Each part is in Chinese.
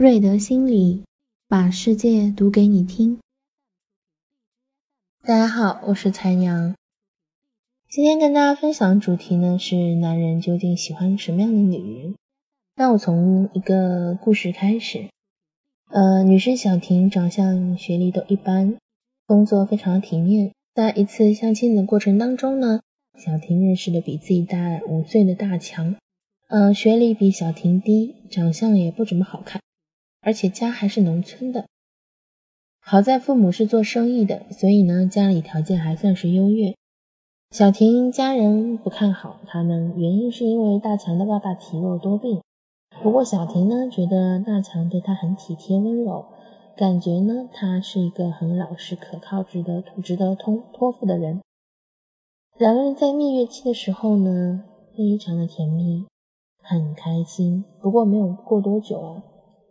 瑞德心理把世界读给你听。大家好，我是才娘。今天跟大家分享的主题呢是男人究竟喜欢什么样的女人？那我从一个故事开始。呃，女生小婷长相、学历都一般，工作非常体面。在一次相亲的过程当中呢，小婷认识了比自己大五岁的大强。呃，学历比小婷低，长相也不怎么好看。而且家还是农村的，好在父母是做生意的，所以呢家里条件还算是优越。小婷家人不看好他们，原因是因为大强的爸爸体弱多病。不过小婷呢觉得大强对她很体贴温柔，感觉呢他是一个很老实可靠、值得值得托托付的人。两个人在蜜月期的时候呢，非常的甜蜜，很开心。不过没有过多久啊。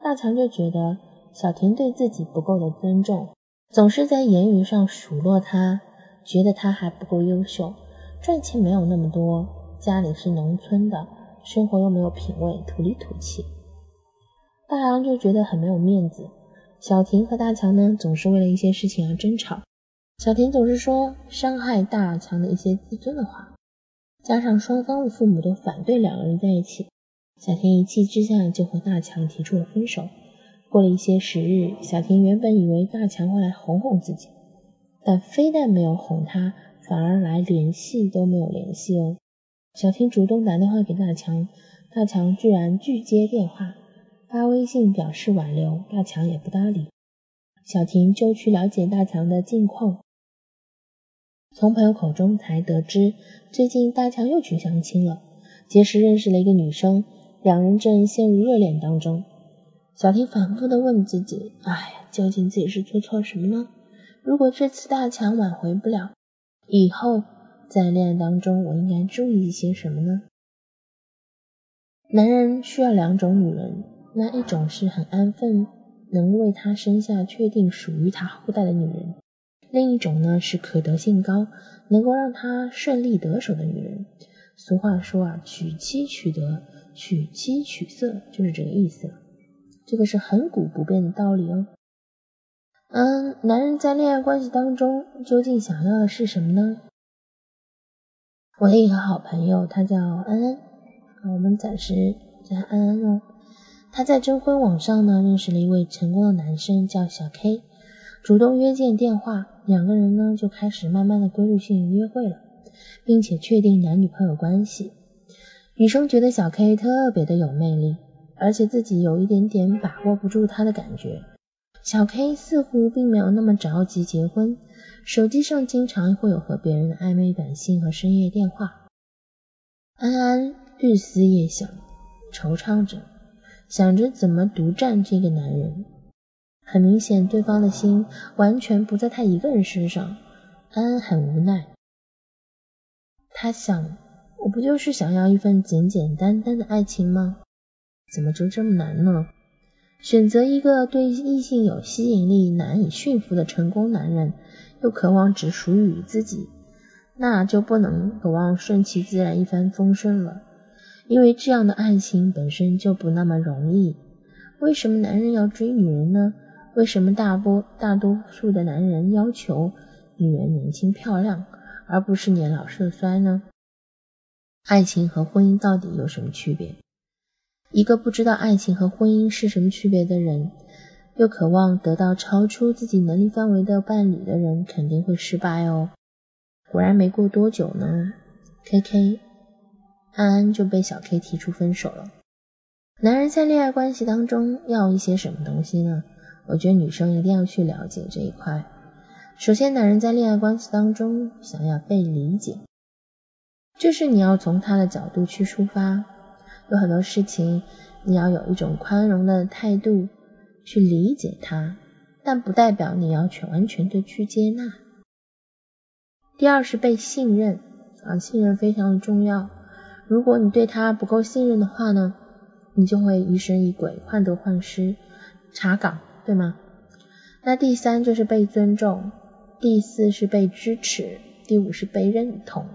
大强就觉得小婷对自己不够的尊重，总是在言语上数落他，觉得他还不够优秀，赚钱没有那么多，家里是农村的，生活又没有品味，土里土气。大强就觉得很没有面子。小婷和大强呢，总是为了一些事情而争吵。小婷总是说伤害大强的一些自尊的话，加上双方的父母都反对两个人在一起。小婷一气之下就和大强提出了分手。过了一些时日，小婷原本以为大强会来哄哄自己，但非但没有哄他，反而来联系都没有联系哦。小婷主动打电话给大强，大强居然拒接电话，发微信表示挽留，大强也不搭理。小婷就去了解大强的近况，从朋友口中才得知，最近大强又去相亲了，结识认识了一个女生。两人正陷入热恋当中，小婷反复的问自己：哎，究竟自己是做错什么呢？如果这次大强挽回不了，以后在恋爱当中我应该注意一些什么呢？男人需要两种女人，那一种是很安分，能为他生下确定属于他后代的女人；另一种呢是可得性高，能够让他顺利得手的女人。俗话说啊，娶妻娶德。娶妻娶色就是这个意思了，这个是恒古不变的道理哦。嗯，男人在恋爱关系当中究竟想要的是什么呢？我的一个好朋友，他叫安安，我们暂时叫安安哦。他在征婚网上呢认识了一位成功的男生，叫小 K，主动约见电话，两个人呢就开始慢慢的规律性约会了，并且确定男女朋友关系。女生觉得小 K 特别的有魅力，而且自己有一点点把握不住他的感觉。小 K 似乎并没有那么着急结婚，手机上经常会有和别人的暧昧短信和深夜电话。安安日思夜想，惆怅着，想着怎么独占这个男人。很明显，对方的心完全不在他一个人身上。安安很无奈，他想。我不就是想要一份简简单单的爱情吗？怎么就这么难呢？选择一个对异性有吸引力、难以驯服的成功男人，又渴望只属于自己，那就不能渴望顺其自然一帆风顺了。因为这样的爱情本身就不那么容易。为什么男人要追女人呢？为什么大多大多数的男人要求女人年轻漂亮，而不是年老色衰呢？爱情和婚姻到底有什么区别？一个不知道爱情和婚姻是什么区别的人，又渴望得到超出自己能力范围的伴侣的人，肯定会失败哦。果然没过多久呢，K K 安安就被小 K 提出分手了。男人在恋爱关系当中要一些什么东西呢？我觉得女生一定要去了解这一块。首先，男人在恋爱关系当中想要被理解。就是你要从他的角度去出发，有很多事情你要有一种宽容的态度去理解他，但不代表你要全完全的去接纳。第二是被信任啊，信任非常的重要。如果你对他不够信任的话呢，你就会疑神疑鬼、患得患失、查岗，对吗？那第三就是被尊重，第四是被支持，第五是被认同。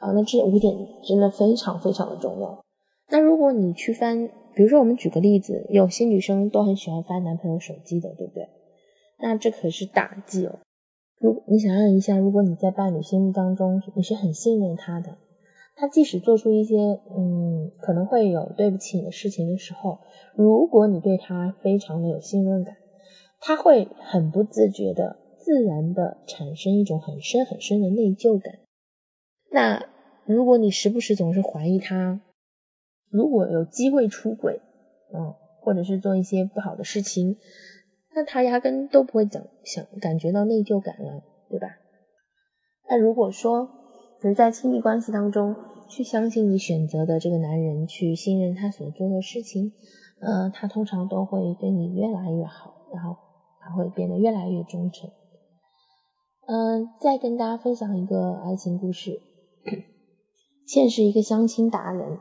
好，那这五点真的非常非常的重要。那如果你去翻比如说我们举个例子，有些女生都很喜欢翻男朋友手机的，对不对？那这可是大忌哦。如你想象一下，如果你在伴侣心目当中你是很信任他的，他即使做出一些嗯可能会有对不起你的事情的时候，如果你对他非常的有信任感，他会很不自觉的、自然的产生一种很深很深的内疚感。那如果你时不时总是怀疑他，如果有机会出轨，嗯，或者是做一些不好的事情。那他压根都不会讲想感觉到内疚感了，对吧？那如果说能在亲密关系当中去相信你选择的这个男人，去信任他所做的事情，呃，他通常都会对你越来越好，然后他会变得越来越忠诚。嗯，再跟大家分享一个爱情故事。现是一个相亲达人，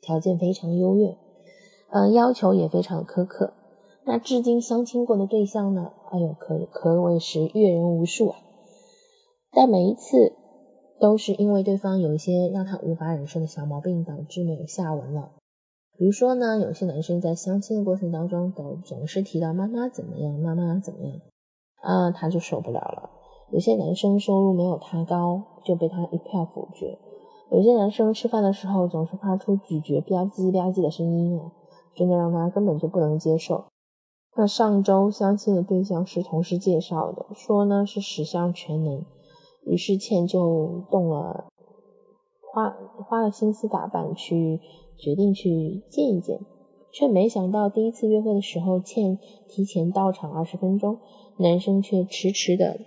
条件非常优越，嗯，要求也非常苛刻。那至今相亲过的对象呢？哎呦，可可谓是阅人无数啊！但每一次都是因为对方有一些让他无法忍受的小毛病，导致没有下文了。比如说呢，有些男生在相亲的过程当中，都总是提到妈妈怎么样，妈妈怎么样，啊，他就受不了了。有些男生收入没有他高，就被他一票否决。有些男生吃饭的时候总是发出咀嚼吧唧吧唧的声音啊，真的让他根本就不能接受。那上周相亲的对象是同事介绍的，说呢是十项全能，于是倩就动了，花花了心思打扮去决定去见一见，却没想到第一次约会的时候，倩提前到场二十分钟，男生却迟迟的，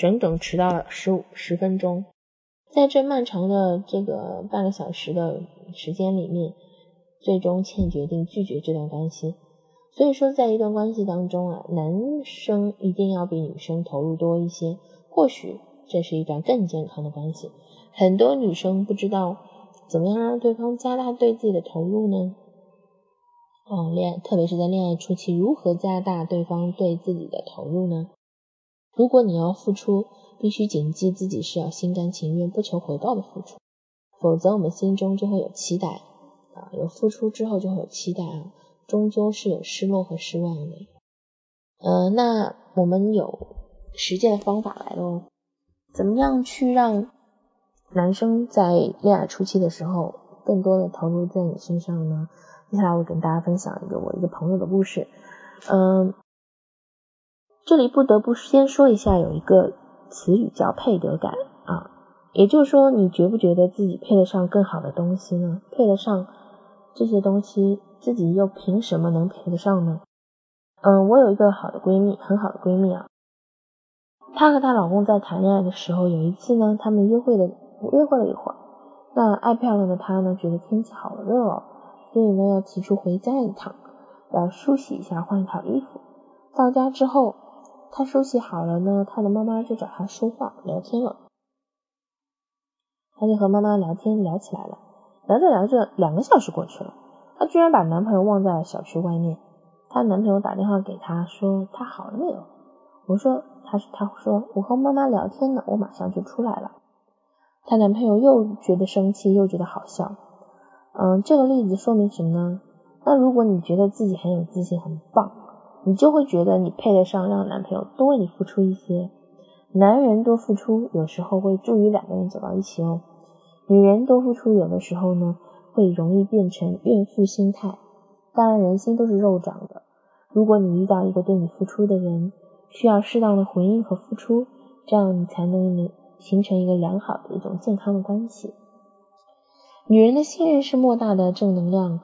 整整迟到了十五十分钟，在这漫长的这个半个小时的时间里面，最终倩决定拒绝这段关系。所以说，在一段关系当中啊，男生一定要比女生投入多一些，或许这是一段更健康的关系。很多女生不知道怎么样让对方加大对自己的投入呢？哦，恋，特别是在恋爱初期，如何加大对方对自己的投入呢？如果你要付出，必须谨记自己是要心甘情愿、不求回报的付出，否则我们心中就会有期待啊，有付出之后就会有期待啊。终究是有失落和失望的，呃，那我们有实践的方法来喽。怎么样去让男生在恋爱初期的时候更多的投入在你身上呢？接下来我跟大家分享一个我一个朋友的故事。嗯，这里不得不先说一下，有一个词语叫配得感啊，也就是说，你觉不觉得自己配得上更好的东西呢？配得上这些东西？自己又凭什么能配得上呢？嗯，我有一个好的闺蜜，很好的闺蜜啊。她和她老公在谈恋爱的时候，有一次呢，他们约会了，约会了一会儿。那爱漂亮的她呢，觉得天气好热哦，所以呢，要提出回家一趟，要梳洗一下，换一套衣服。到家之后，她梳洗好了呢，她的妈妈就找她说话聊天了。她就和妈妈聊天聊起来了，聊着聊着，两个小时过去了。她居然把男朋友忘在了小区外面。她男朋友打电话给她说他好了没有？我说他是他说我和妈妈聊天呢，我马上就出来了。她男朋友又觉得生气又觉得好笑。嗯，这个例子说明什么呢？那如果你觉得自己很有自信很棒，你就会觉得你配得上让男朋友多为你付出一些。男人多付出有时候会助于两个人走到一起哦。女人多付出有的时候呢。会容易变成怨妇心态。当然，人心都是肉长的。如果你遇到一个对你付出的人，需要适当的回应和付出，这样你才能形成一个良好的一种健康的关系。女人的信任是莫大的正能量。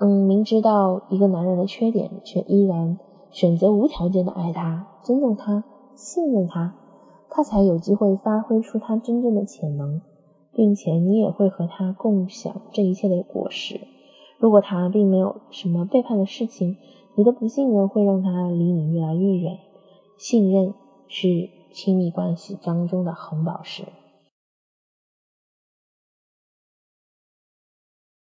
嗯，明知道一个男人的缺点，却依然选择无条件的爱他、尊重他、信任他，他才有机会发挥出他真正的潜能。并且你也会和他共享这一切的果实。如果他并没有什么背叛的事情，你的不信任会让他离你越来越远。信任是亲密关系当中的红宝石。